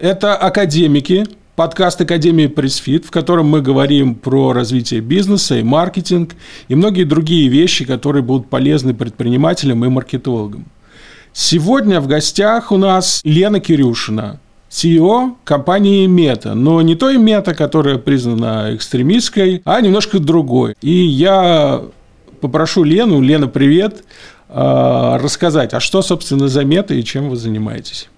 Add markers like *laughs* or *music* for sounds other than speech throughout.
Это академики, подкаст Академии Пресфит, в котором мы говорим про развитие бизнеса и маркетинг и многие другие вещи, которые будут полезны предпринимателям и маркетологам. Сегодня в гостях у нас Лена Кирюшина, CEO компании Мета, но не той Мета, которая признана экстремистской, а немножко другой. И я попрошу Лену, Лена, привет, а, рассказать, а что, собственно, за Мета и чем вы занимаетесь?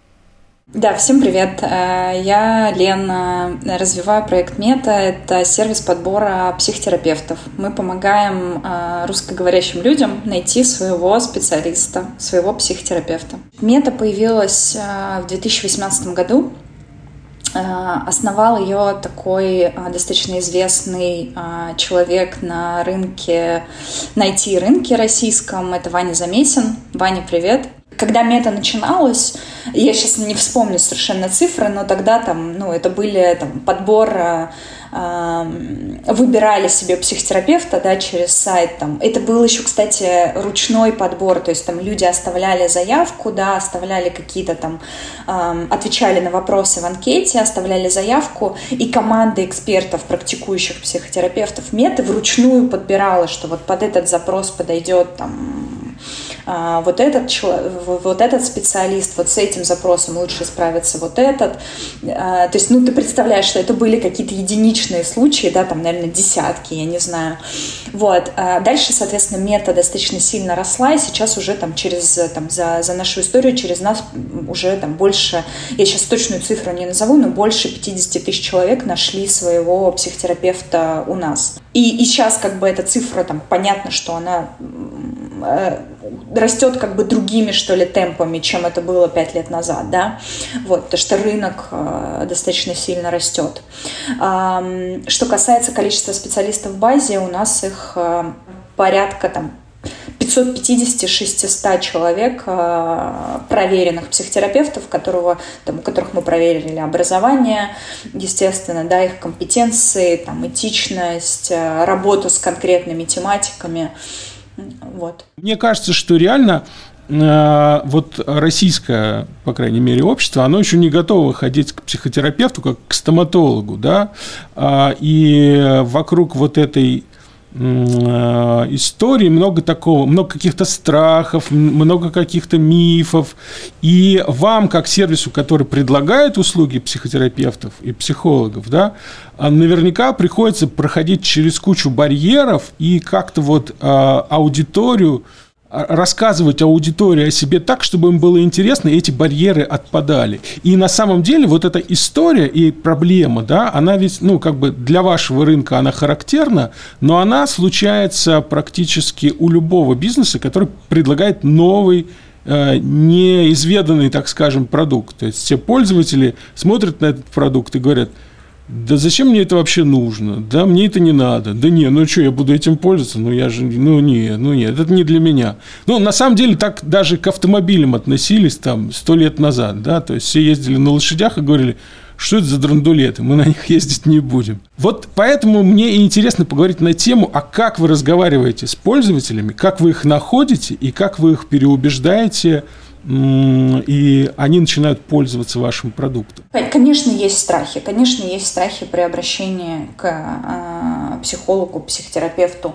Да, всем привет. Э, я Лена, развиваю проект Мета. Это сервис подбора психотерапевтов. Мы помогаем э, русскоговорящим людям найти своего специалиста, своего психотерапевта. Мета появилась э, в 2018 году. Основал ее такой достаточно известный человек на рынке, на IT-рынке российском. Это Ваня Замесин. Ваня, привет. Когда мета начиналась, я сейчас не вспомню совершенно цифры, но тогда там, ну, это были там подбор э, выбирали себе психотерапевта, да, через сайт там. Это был еще, кстати, ручной подбор, то есть там люди оставляли заявку, да, оставляли какие-то там, отвечали на вопросы в анкете, оставляли заявку, и команда экспертов, практикующих психотерапевтов меты вручную подбирала, что вот под этот запрос подойдет там а, вот этот, вот этот специалист, вот с этим запросом лучше справится вот этот. А, то есть, ну, ты представляешь, что это были какие-то единичные случаи, да, там, наверное, десятки, я не знаю. Вот. А дальше, соответственно, мета достаточно сильно росла, и сейчас уже там через, там, за, за нашу историю, через нас уже там больше, я сейчас точную цифру не назову, но больше 50 тысяч человек нашли своего психотерапевта у нас. И, и сейчас как бы эта цифра, там, понятно, что она э, растет как бы другими, что ли, темпами, чем это было пять лет назад, да, вот, потому что рынок э, достаточно сильно растет. Э, что касается количества специалистов в базе, у нас их э, порядка там 550-600 человек э, проверенных психотерапевтов, которого, там, у которых мы проверили образование, естественно, да, их компетенции, там, этичность, э, работу с конкретными тематиками. Вот. Мне кажется, что реально э, вот российское, по крайней мере, общество, оно еще не готово ходить к психотерапевту, как к стоматологу, да, а, и вокруг вот этой истории, много такого, много каких-то страхов, много каких-то мифов. И вам, как сервису, который предлагает услуги психотерапевтов и психологов, да, а наверняка приходится проходить через кучу барьеров и как-то вот а, аудиторию рассказывать аудитории о себе так, чтобы им было интересно, и эти барьеры отпадали. И на самом деле вот эта история и проблема, да, она ведь, ну, как бы для вашего рынка она характерна, но она случается практически у любого бизнеса, который предлагает новый э, неизведанный, так скажем, продукт. То есть все пользователи смотрят на этот продукт и говорят – да зачем мне это вообще нужно? Да мне это не надо. Да не, ну что, я буду этим пользоваться? Ну я же, ну не, ну нет, это не для меня. Ну, на самом деле, так даже к автомобилям относились там сто лет назад, да, то есть все ездили на лошадях и говорили, что это за драндулеты, мы на них *laughs* ездить не будем. Вот поэтому мне и интересно поговорить на тему, а как вы разговариваете с пользователями, как вы их находите и как вы их переубеждаете и они начинают пользоваться вашим продуктом? Конечно, есть страхи. Конечно, есть страхи при обращении к э, психологу, психотерапевту.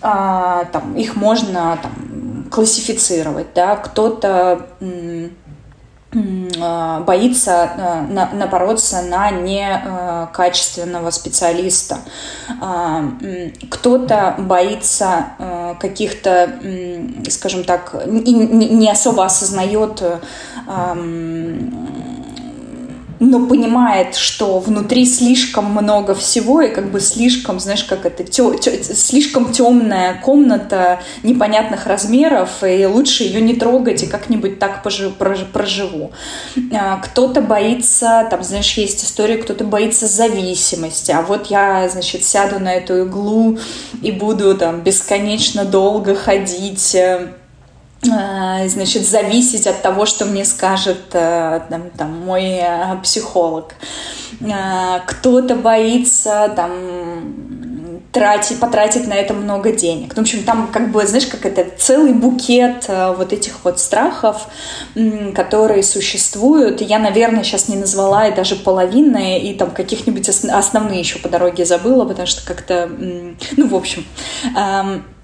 Э, там, их можно там, классифицировать. Да? Кто-то а, боится а, напороться на некачественного специалиста. А, кто-то боится каких-то, скажем так, не особо осознает но понимает, что внутри слишком много всего, и как бы слишком, знаешь, как это, тё, тё, слишком темная комната непонятных размеров, и лучше ее не трогать, и как-нибудь так пожи, проживу. А, кто-то боится, там, знаешь, есть история, кто-то боится зависимости, а вот я, значит, сяду на эту иглу и буду там бесконечно долго ходить, э, значит, зависеть от того, что мне скажет э, там, там, мой э, психолог. Кто-то боится там, тратить, потратить на это много денег. Ну, в общем, там как бы, знаешь, как это целый букет э, вот этих вот страхов, которые существуют. Я, наверное, сейчас не назвала и даже половины, и там каких-нибудь основные еще по дороге забыла, потому что как-то, ну, в общем, эм, Э,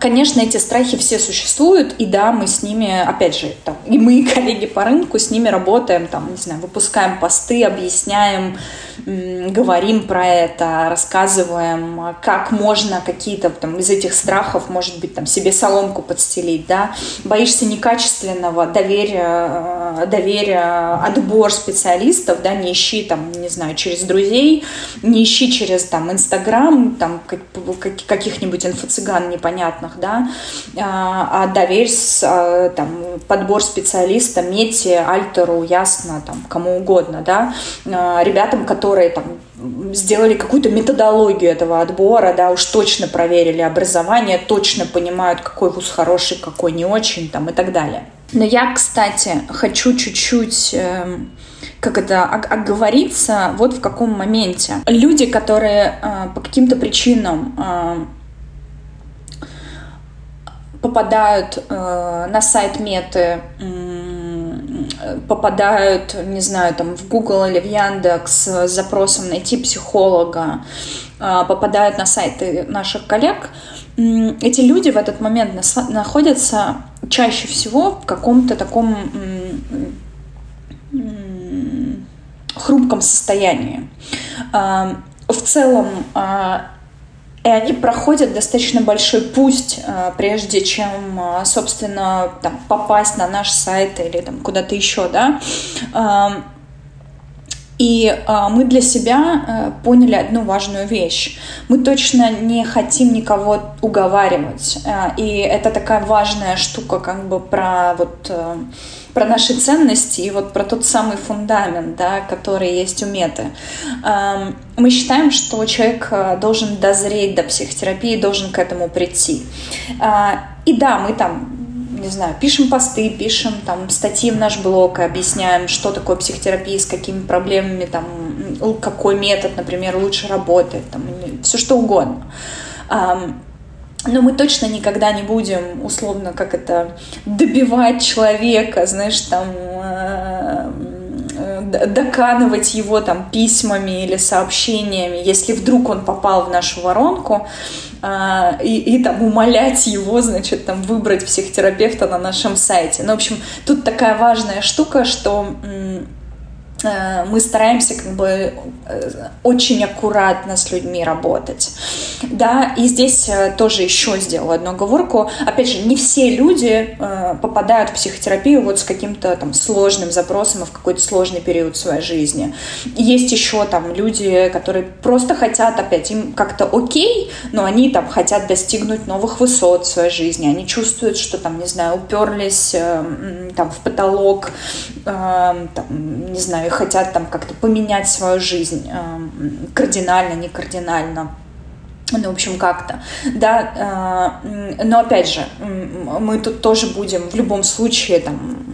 конечно, эти страхи все существуют, и да, мы с ними, опять же, там, и мы, *laughs* коллеги по рынку, с ними работаем, там, не знаю, выпускаем посты, объясняем, говорим про это, рассказываем, как можно какие-то там из этих страхов, может быть, там себе соломку подстелить, да, боишься некачественного, доверия, э, доверия, отбор специалистов, да, не ищи там, не знаю, через друзей, не ищи через там Инстаграм, там каких-нибудь инфо-цыган непонятных, да, а, а доверь а, там подбор специалиста, Мете, Альтеру, Ясно, там, кому угодно, да, ребятам, которые там сделали какую-то методологию этого отбора, да, уж точно проверили образование, точно понимают, какой вуз хороший, какой не очень, там, и так далее. Но я, кстати, хочу чуть-чуть э, как это оговориться вот в каком моменте. Люди, которые э, по каким-то причинам э, попадают э, на сайт Меты, э, попадают, не знаю, там в Google или в Яндекс с запросом найти психолога, э, попадают на сайты наших коллег, эти люди в этот момент находятся чаще всего в каком-то таком хрупком состоянии. Э, в целом э, и они проходят достаточно большой путь, э, прежде чем, э, собственно, там, попасть на наш сайт или там, куда-то еще, да. Эм, и э, мы для себя поняли одну важную вещь. Мы точно не хотим никого уговаривать. И это такая важная штука, как бы про вот про наши ценности и вот про тот самый фундамент, да, который есть у меты. Мы считаем, что человек э, должен дозреть до психотерапии, должен к этому прийти. А, и да, мы там не знаю, пишем посты, пишем там статьи в наш блог, объясняем, что такое психотерапия, с какими проблемами, там, какой метод, например, лучше работает, там, все что угодно. Но мы точно никогда не будем, условно, как это, добивать человека, знаешь, там, э, э, доканывать его там письмами или сообщениями, если вдруг он попал в нашу воронку, э, и, и там умолять его, значит, там выбрать психотерапевта на нашем сайте. Ну, в общем, тут такая важная штука, что мы стараемся как бы э, очень аккуратно с людьми работать. Да, и здесь э, тоже еще сделала одну оговорку. Опять же, не все люди попадают в психотерапию вот с каким-то там сложным запросом и в какой-то сложный период своей жизни. Есть еще там люди, которые просто хотят, опять, им как-то окей, но они там хотят достигнуть новых высот в своей жизни. Они чувствуют, что там, не знаю, уперлись там в потолок, там, не знаю, хотят там как-то поменять свою жизнь э, кардинально, не кардинально. Ну, в общем, как-то, да, э, но опять же, мы тут тоже будем в любом случае там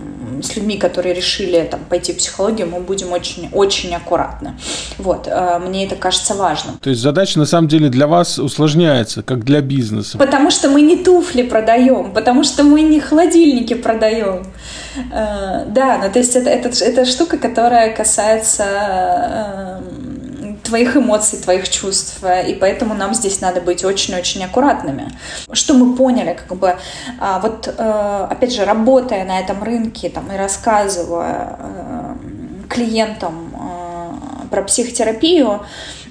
с людьми, которые решили там, пойти в психологию, мы будем очень, очень аккуратны. Вот, э, мне это кажется важным. То есть задача на самом деле для вас усложняется, как для бизнеса. Потому что мы не туфли продаем, потому что мы не холодильники продаем. Э, да, ну то есть это, это, это штука, которая касается э, твоих эмоций, твоих чувств, и поэтому нам здесь надо быть очень-очень аккуратными. Что мы поняли, как бы, а, вот, э, опять же, работая на этом рынке там, и рассказывая э, клиентам э, про психотерапию,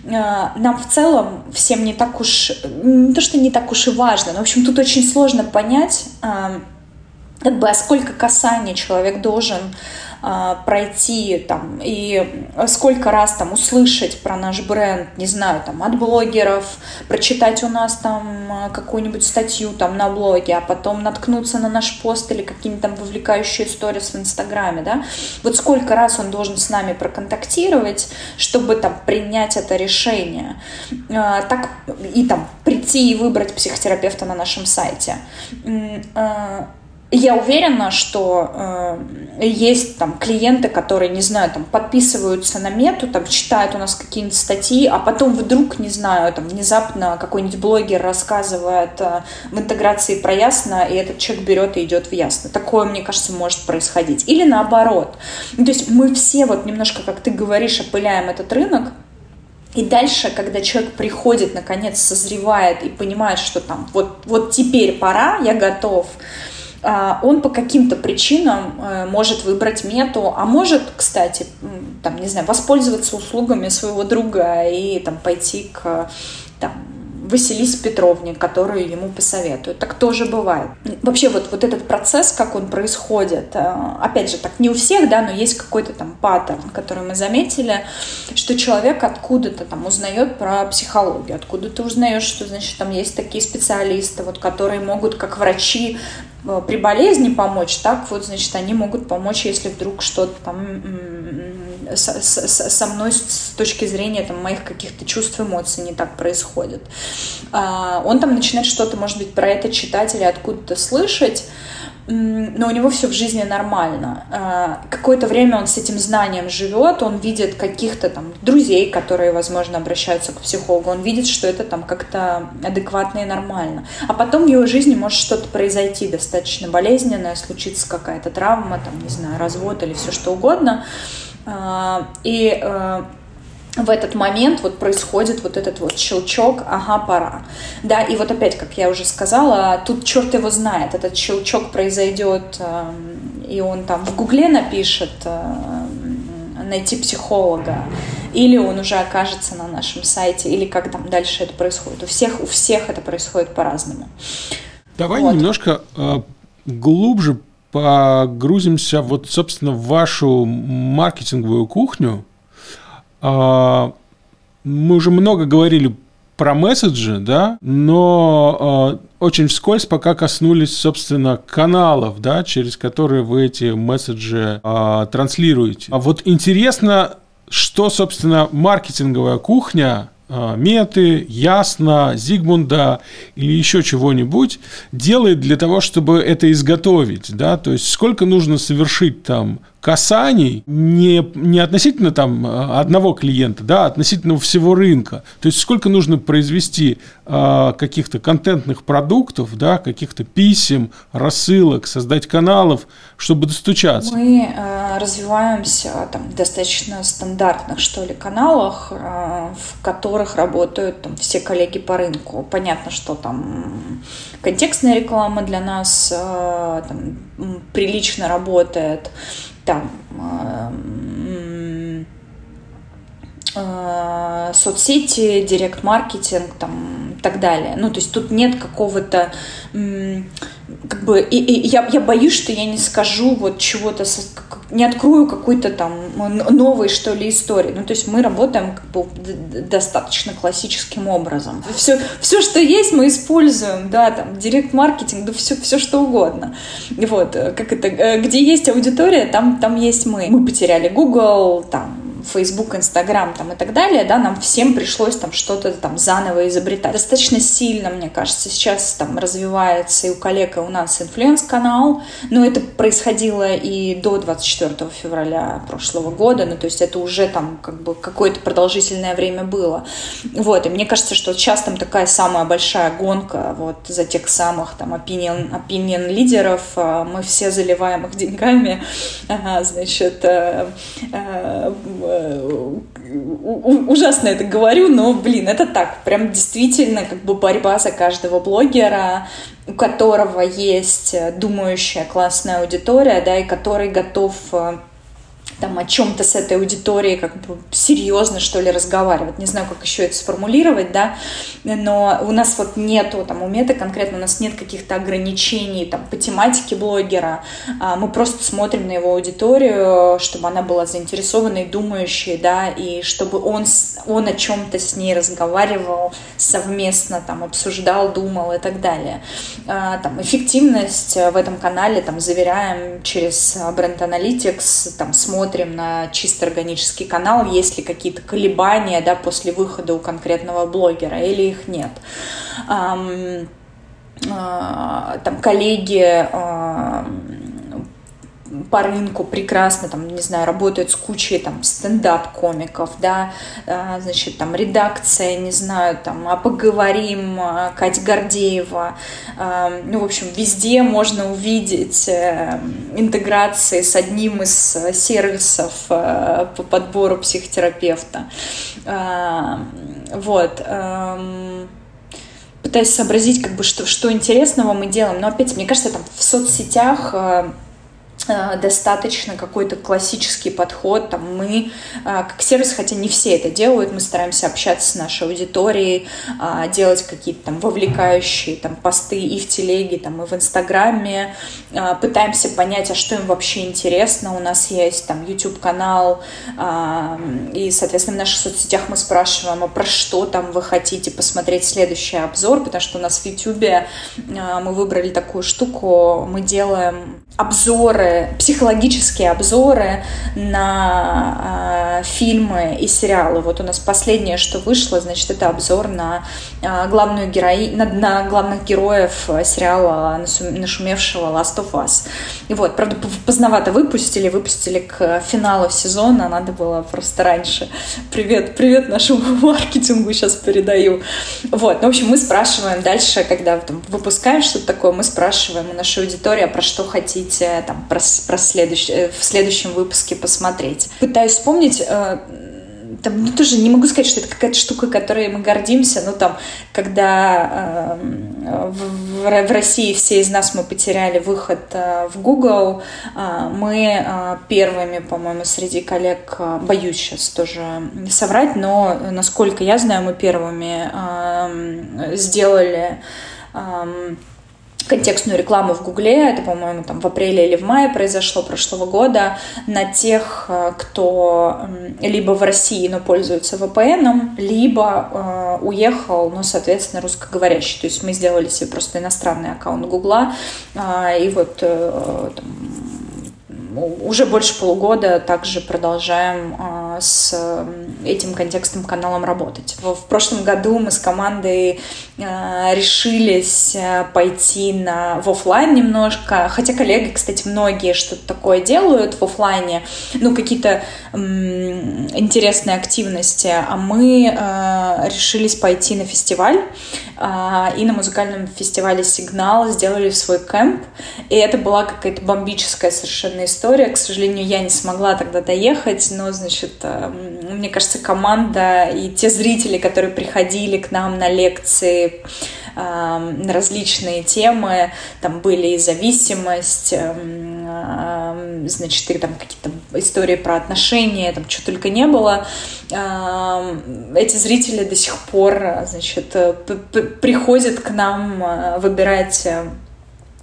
нам в целом всем не так уж, не то, что не так уж и важно, но, в общем, тут очень сложно понять, как бы, а сколько касаний человек должен а, пройти там и сколько раз там услышать про наш бренд, не знаю, там от блогеров, прочитать у нас там какую-нибудь статью там на блоге, а потом наткнуться на наш пост или какие-нибудь там вовлекающие сторис в Инстаграме, да, вот сколько раз он должен с нами проконтактировать, чтобы там принять это решение, а, так и там прийти и выбрать психотерапевта на нашем сайте я уверена, что э, есть там клиенты, которые, не знаю, там подписываются на мету, там читают у нас какие-нибудь статьи, а потом вдруг, не знаю, там внезапно какой-нибудь блогер рассказывает э, в интеграции про ясно, и этот человек берет и идет в ясно. Такое, мне кажется, может происходить. Или наоборот. Ну, то есть мы все вот немножко, как ты говоришь, опыляем этот рынок, и дальше, когда человек приходит, наконец, созревает и понимает, что там вот, вот теперь пора, я готов, он по каким-то причинам э, может выбрать мету, а может, кстати, там, не знаю, воспользоваться услугами своего друга и там пойти к там, Василисе Петровне, которую ему посоветуют. Так тоже бывает. Вообще вот, вот этот процесс, как он происходит, э, опять же, так не у всех, да, но есть какой-то там паттерн, который мы заметили, что человек откуда-то там узнает про психологию, откуда ты узнаешь, что, значит, там есть такие специалисты, вот, которые могут, как врачи, при болезни помочь, так вот, значит, они могут помочь, если вдруг что-то там со, со, со мной с точки зрения там, моих каких-то чувств, эмоций не так происходит. А, он там начинает что-то, может быть, про это читать или откуда-то слышать, но у него все в жизни нормально. А, какое-то время он с этим знанием живет, он видит каких-то там друзей, которые, возможно, обращаются к психологу, он видит, что это там как-то адекватно и нормально. А потом в его жизни может что-то произойти достаточно болезненное, случится какая-то травма, там, не знаю, развод или все что угодно. А, и э, в этот момент вот происходит вот этот вот щелчок, ага, пора. Да, и вот опять, как я уже сказала, тут черт его знает, этот щелчок произойдет, эм, и он там в гугле напишет эм, найти психолога, или он уже окажется на нашем сайте, или как там дальше это происходит. У всех, у всех это происходит по-разному. Давай вот. немножко э, глубже погрузимся вот, собственно, в вашу маркетинговую кухню, а, мы уже много говорили про месседжи, да, но э, очень вскользь пока коснулись, собственно, каналов, да, через которые вы эти месседжи э, транслируете. А вот интересно, что, собственно, маркетинговая кухня Меты, Ясно, Зигмунда или еще чего-нибудь делает для того, чтобы это изготовить, да, то есть сколько нужно совершить там касаний не, не относительно там одного клиента, да, а относительно всего рынка. То есть сколько нужно произвести э, каких-то контентных продуктов, да, каких-то писем, рассылок, создать каналов, чтобы достучаться. Мы э, развиваемся там достаточно стандартных, что ли, каналах, э, в которых работают там все коллеги по рынку. Понятно, что там контекстная реклама для нас э, там, прилично работает там э, э, соцсети, директ-маркетинг, там, и так далее. Ну, то есть тут нет какого-то как бы, и, и я, я боюсь, что я не скажу вот чего-то, не открою какой-то там новой, что ли, истории. Ну, то есть мы работаем как бы достаточно классическим образом. Все, все, что есть, мы используем, да, там, директ-маркетинг, да, все, все что угодно. Вот, э, как это, э, где есть аудитория, там, там есть мы. Мы потеряли Google, там, Facebook, Instagram там, и так далее, да, нам всем пришлось там что-то там заново изобретать. Достаточно сильно, мне кажется, сейчас там развивается и у коллег, и у нас influence-канал, но это происходило и до 24 февраля прошлого года, ну, то есть это уже там как бы какое-то продолжительное время было. Вот, и мне кажется, что сейчас там такая самая большая гонка вот за тех самых там opinion, opinion лидеров, а, мы все заливаем их деньгами, *laughs* значит, э, э, ужасно это говорю, но, блин, это так. Прям действительно как бы борьба за каждого блогера, у которого есть думающая классная аудитория, да, и который готов э, там о чем-то с этой аудиторией как бы серьезно, что ли, разговаривать. Не знаю, как еще это сформулировать, да, но у нас вот нету, там, у Меты конкретно у нас нет каких-то ограничений, там, по тематике блогера. А мы просто смотрим на его аудиторию, чтобы она была заинтересованной, думающей, да, и чтобы он, он о чем-то с ней разговаривал совместно, там, обсуждал, думал и так далее. А, там, эффективность в этом канале, там, заверяем через бренд Analytics, там, смотрим смотрим на чисто органический канал, есть ли какие-то колебания да, после выхода у конкретного блогера или их нет. там коллеги по рынку прекрасно, там, не знаю, работают с кучей там стендап-комиков, да, а, значит, там редакция, не знаю, там, а поговорим, а, Катя Гордеева, а, ну, в общем, везде можно увидеть э, интеграции с одним из сервисов э, по подбору психотерапевта. Вот эм, пытаюсь сообразить, как бы, что, что интересного мы делаем. Но опять, мне кажется, там в соцсетях э, Э, достаточно какой-то классический подход. Там мы, э, как сервис, хотя не все это делают, мы стараемся общаться с нашей аудиторией, э, делать какие-то там вовлекающие там посты и в телеге, там и в Инстаграме, пытаемся понять, а что им вообще интересно. У нас есть там YouTube-канал, и, соответственно, в наших соцсетях мы спрашиваем, а про что там вы хотите посмотреть следующий обзор, потому что у нас в YouTube мы выбрали такую штуку, мы делаем обзоры, психологические обзоры на э, фильмы и сериалы. Вот у нас последнее, что вышло, значит, это обзор на э, главную герои, на, на главных героев сериала нашумевшего Last of Us. И вот, правда, поздновато выпустили, выпустили к финалу сезона, надо было просто раньше. Привет, привет нашему *laughs* маркетингу сейчас передаю. Вот, ну, в общем, мы спрашиваем дальше, когда там, выпускаем что-то такое, мы спрашиваем у нашей аудитории, а про что хотите там, про, про следующ, э, в следующем выпуске посмотреть. Пытаюсь вспомнить, э, там, ну, тоже не могу сказать, что это какая-то штука, которой мы гордимся, но там, когда э, в, в России все из нас мы потеряли выход э, в Google, э, мы э, первыми, по-моему, среди коллег, э, боюсь сейчас тоже соврать, но, насколько я знаю, мы первыми э, сделали э, контекстную рекламу в Гугле, это, по-моему, там в апреле или в мае произошло прошлого года, на тех, э, кто либо в России, но пользуется VPN, либо э, уехал, но, соответственно, русскоговорящий. То есть мы сделали себе просто иностранный аккаунт Гугла, э, и вот э, там, уже больше полугода также продолжаем а, с этим контекстом каналом работать. В прошлом году мы с командой а, решились а, пойти на, в офлайн немножко, хотя коллеги, кстати, многие что-то такое делают в офлайне, ну, какие-то интересные активности, а мы решились пойти на фестиваль, и на музыкальном фестивале «Сигнал» сделали свой кемп, и это была какая-то бомбическая совершенно история. К сожалению, я не смогла тогда доехать, но, значит, э, мне кажется, команда и те зрители, которые приходили к нам на лекции, э, на различные темы, там были и зависимость, э, значит, и там какие-то истории про отношения, там что только не было. Эти зрители до сих пор, значит, приходят к нам выбирать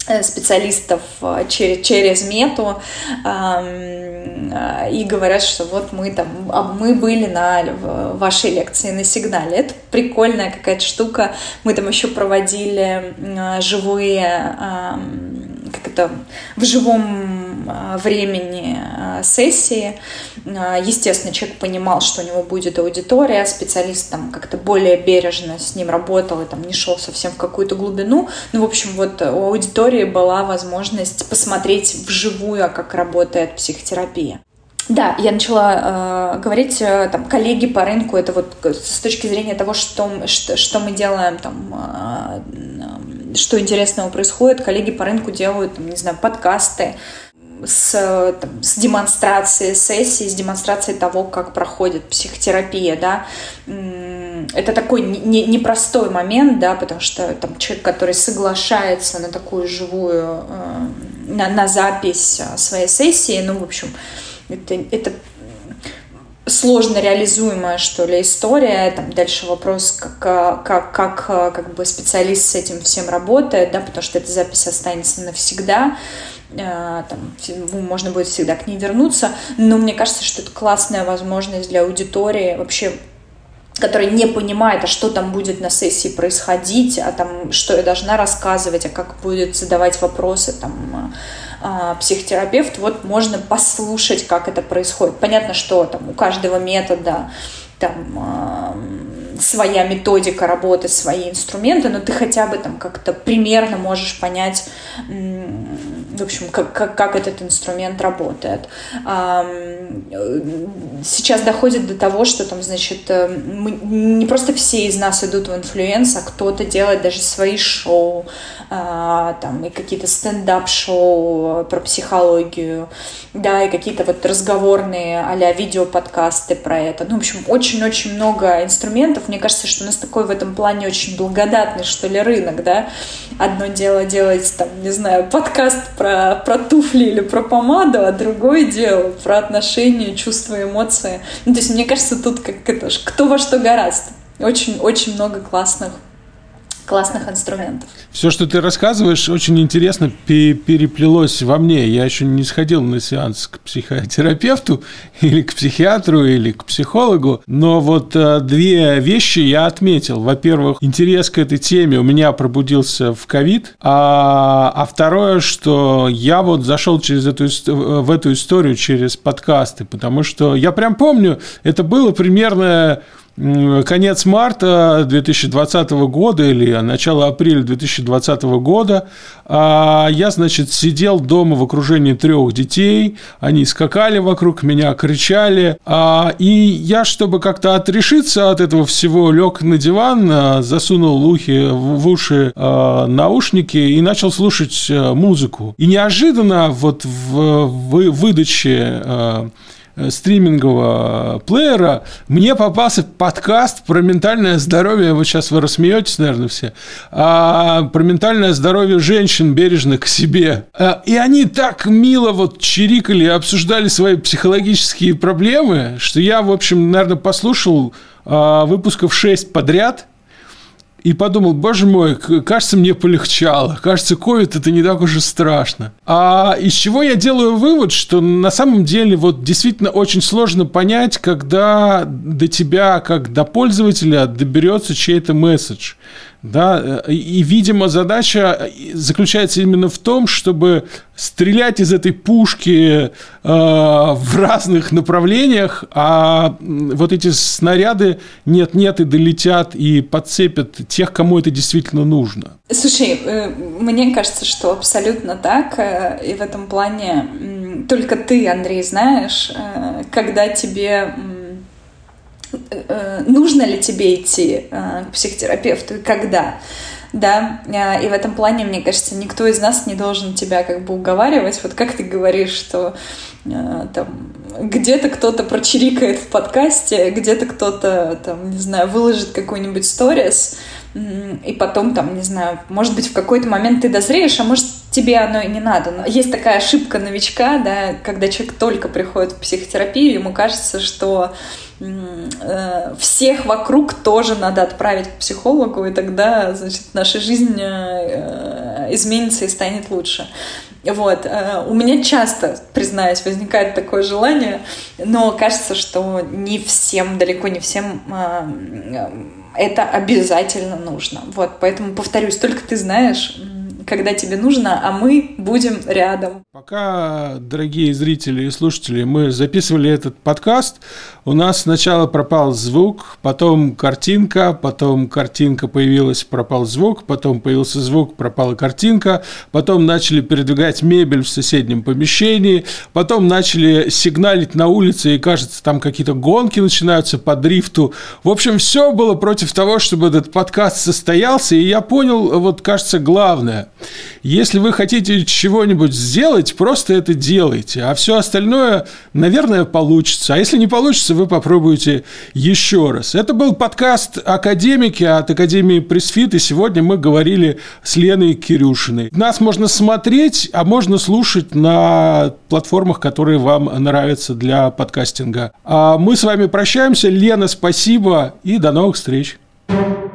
Э, специалистов э, через, через мету э, и говорят, что вот мы там, а мы были на вашей лекции на сигнале. Это прикольная какая-то штука. Мы там еще проводили живые, как это, в живом а, времени а, сессии. А, естественно, человек понимал, что у него будет аудитория, специалист там как-то более бережно с ним работал и там не шел совсем в какую-то глубину. Ну, в общем, вот у аудитории была возможность посмотреть вживую, как работает психотерапия. Да, я начала э, говорить, э, там, коллеги по рынку, это вот с точки зрения того, что, что, что мы делаем, там, э, что интересного происходит, коллеги по рынку делают, там, не знаю, подкасты, с, там, с демонстрацией сессии, с демонстрацией того, как проходит психотерапия, да, это такой непростой момент, да, потому что там человек, который соглашается на такую живую, э, на, на запись своей сессии, ну, в общем, это, это сложно реализуемая, что ли, история. Там дальше вопрос, как, как, как, как бы специалист с этим всем работает, да, потому что эта запись останется навсегда. Э, там, можно будет всегда к ней вернуться, но мне кажется, что это классная возможность для аудитории вообще которая не понимает, а что там будет на сессии происходить, а там, что я должна рассказывать, а как будет задавать вопросы там, а, психотерапевт, вот можно послушать, как это происходит. Понятно, что там у каждого метода там своя методика работы, свои инструменты, но ты хотя бы там как-то примерно можешь понять, в общем, как, как, как этот инструмент работает. Сейчас доходит до того, что там, значит, э, мы, не просто все из нас идут в influence, а кто-то делает даже свои шоу, а, там, и какие-то стендап-шоу про психологию, да, и какие-то вот разговорные а-ля видеоподкасты про это. Ну, в общем, очень-очень много инструментов. Мне кажется, что у нас такой в этом плане очень благодатный, что ли, рынок, да. Одно дело делать, там, не знаю, подкаст про, про туфли или про помаду, а другое дело про отношения, чувства, эмоции. Ну, то есть, мне кажется, тут как это, кто во что гораздо. Очень-очень много классных классных инструментов. Все, что ты рассказываешь, очень интересно переплелось во мне. Я еще не сходил на сеанс к психотерапевту *laughs* или к психиатру или к психологу, но вот э, две вещи я отметил. Во-первых, интерес к этой теме у меня пробудился в ковид, а, а второе, что я вот зашел через эту, в эту историю через подкасты, потому что я прям помню, это было примерно конец марта 2020 года или начало апреля 2020 года а я, значит, сидел дома в окружении трех детей, они скакали вокруг меня, кричали, а, и я, чтобы как-то отрешиться от этого всего, лег на диван, а, засунул ухи в уши наушники и начал слушать музыку. И неожиданно вот в выдаче стримингового плеера мне попался подкаст про ментальное здоровье. Вот сейчас вы рассмеетесь, наверное, все. А, про ментальное здоровье женщин бережных к себе. А, и они так мило вот чирикали, обсуждали свои психологические проблемы, что я, в общем, наверное, послушал а, выпусков 6 подряд – и подумал, боже мой, кажется, мне полегчало. Кажется, ковид это не так уж и страшно. А из чего я делаю вывод, что на самом деле вот действительно очень сложно понять, когда до тебя, как до пользователя, доберется чей-то месседж. Да? И, видимо, задача заключается именно в том, чтобы стрелять из этой пушки э, в разных направлениях, а вот эти снаряды нет-нет и долетят и подцепят тех, кому это действительно нужно. Слушай, э, мне кажется, что абсолютно так, э, и в этом плане только ты, Андрей, знаешь, э, когда тебе Э, нужно ли тебе идти э, к психотерапевту и когда. Да, э, и в этом плане, мне кажется, никто из нас не должен тебя как бы уговаривать. Вот как ты говоришь, что там где-то кто-то прочирикает в подкасте, где-то кто-то, там, не знаю, выложит какой-нибудь сторис, и потом, там, не знаю, может быть, в какой-то момент ты дозреешь, а может, тебе оно и не надо. Но есть такая ошибка новичка, да, когда человек только приходит в психотерапию, ему кажется, что Э, всех вокруг тоже надо отправить к психологу, и тогда, значит, наша жизнь э, изменится и станет лучше. Вот. Э, у меня часто, признаюсь, возникает такое желание, но кажется, что не всем, далеко не всем это обязательно нужно. Вот, поэтому повторюсь, только ты знаешь, когда тебе нужно, а мы будем рядом. Пока, дорогие зрители и слушатели, мы записывали этот подкаст, у нас сначала пропал звук, потом картинка, потом картинка появилась, пропал звук, потом появился звук, пропала картинка, потом начали передвигать мебель в соседнем помещении, потом начали сигналить на улице, и кажется, там какие-то гонки начинаются по дрифту. В общем, все было против того, чтобы этот подкаст состоялся, и я понял, вот кажется, главное – если вы хотите чего-нибудь сделать, просто это делайте. А все остальное, наверное, получится. А если не получится, вы попробуйте еще раз. Это был подкаст «Академики» от Академии Пресфит. И сегодня мы говорили с Леной Кирюшиной. Нас можно смотреть, а можно слушать на платформах, которые вам нравятся для подкастинга. А мы с вами прощаемся. Лена, спасибо и до новых встреч. thank you